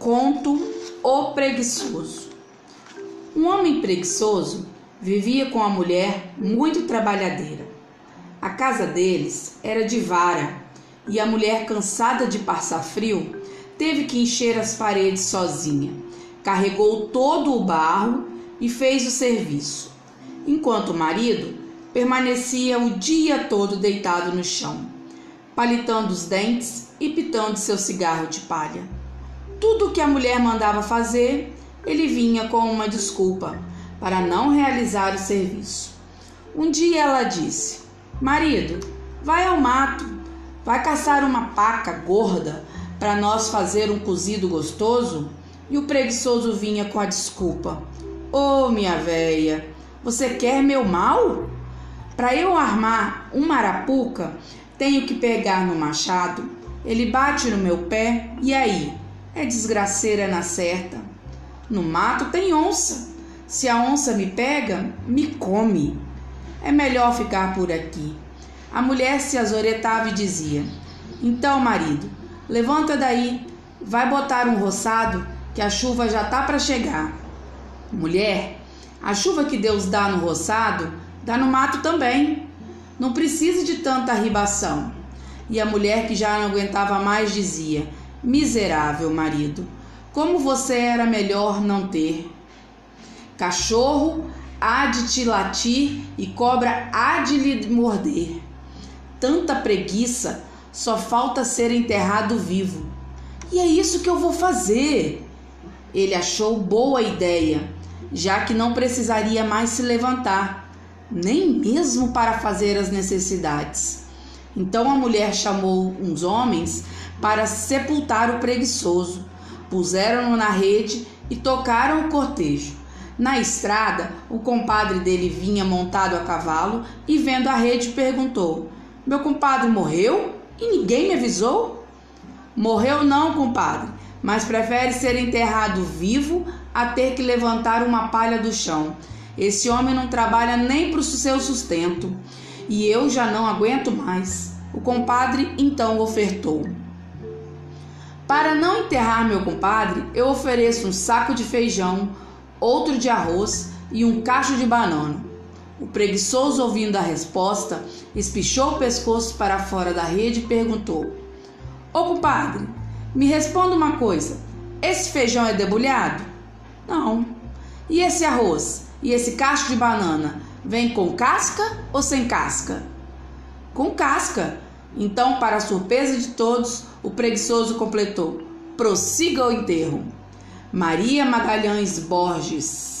Conto O Preguiçoso. Um homem preguiçoso vivia com a mulher muito trabalhadeira. A casa deles era de vara e a mulher, cansada de passar frio, teve que encher as paredes sozinha. Carregou todo o barro e fez o serviço, enquanto o marido permanecia o dia todo deitado no chão, palitando os dentes e pitando seu cigarro de palha. Tudo que a mulher mandava fazer, ele vinha com uma desculpa para não realizar o serviço. Um dia ela disse: Marido, vai ao mato, vai caçar uma paca gorda para nós fazer um cozido gostoso? E o preguiçoso vinha com a desculpa: Ô oh, minha véia, você quer meu mal? Para eu armar uma arapuca, tenho que pegar no machado, ele bate no meu pé e aí? É desgraceira na certa. No mato tem onça. Se a onça me pega, me come. É melhor ficar por aqui. A mulher se azoretava e dizia: Então, marido, levanta daí, vai botar um roçado, que a chuva já tá para chegar. Mulher, a chuva que Deus dá no roçado Dá no mato também. Não precisa de tanta ribação. E a mulher que já não aguentava mais dizia: Miserável marido, como você era melhor não ter. Cachorro há de te latir e cobra há de lhe morder. Tanta preguiça, só falta ser enterrado vivo. E é isso que eu vou fazer. Ele achou boa ideia, já que não precisaria mais se levantar nem mesmo para fazer as necessidades. Então a mulher chamou uns homens para sepultar o preguiçoso, puseram-no na rede e tocaram o cortejo. Na estrada, o compadre dele vinha montado a cavalo e, vendo a rede, perguntou: Meu compadre morreu e ninguém me avisou? Morreu não, compadre, mas prefere ser enterrado vivo a ter que levantar uma palha do chão. Esse homem não trabalha nem para o seu sustento e eu já não aguento mais. O compadre então ofertou. Para não enterrar meu compadre, eu ofereço um saco de feijão, outro de arroz e um cacho de banana. O preguiçoso, ouvindo a resposta, espichou o pescoço para fora da rede e perguntou: Ô compadre, me responda uma coisa: esse feijão é debulhado? Não. E esse arroz? E esse cacho de banana vem com casca ou sem casca? Com casca. Então, para a surpresa de todos, o preguiçoso completou: prossiga o enterro. Maria Magalhães Borges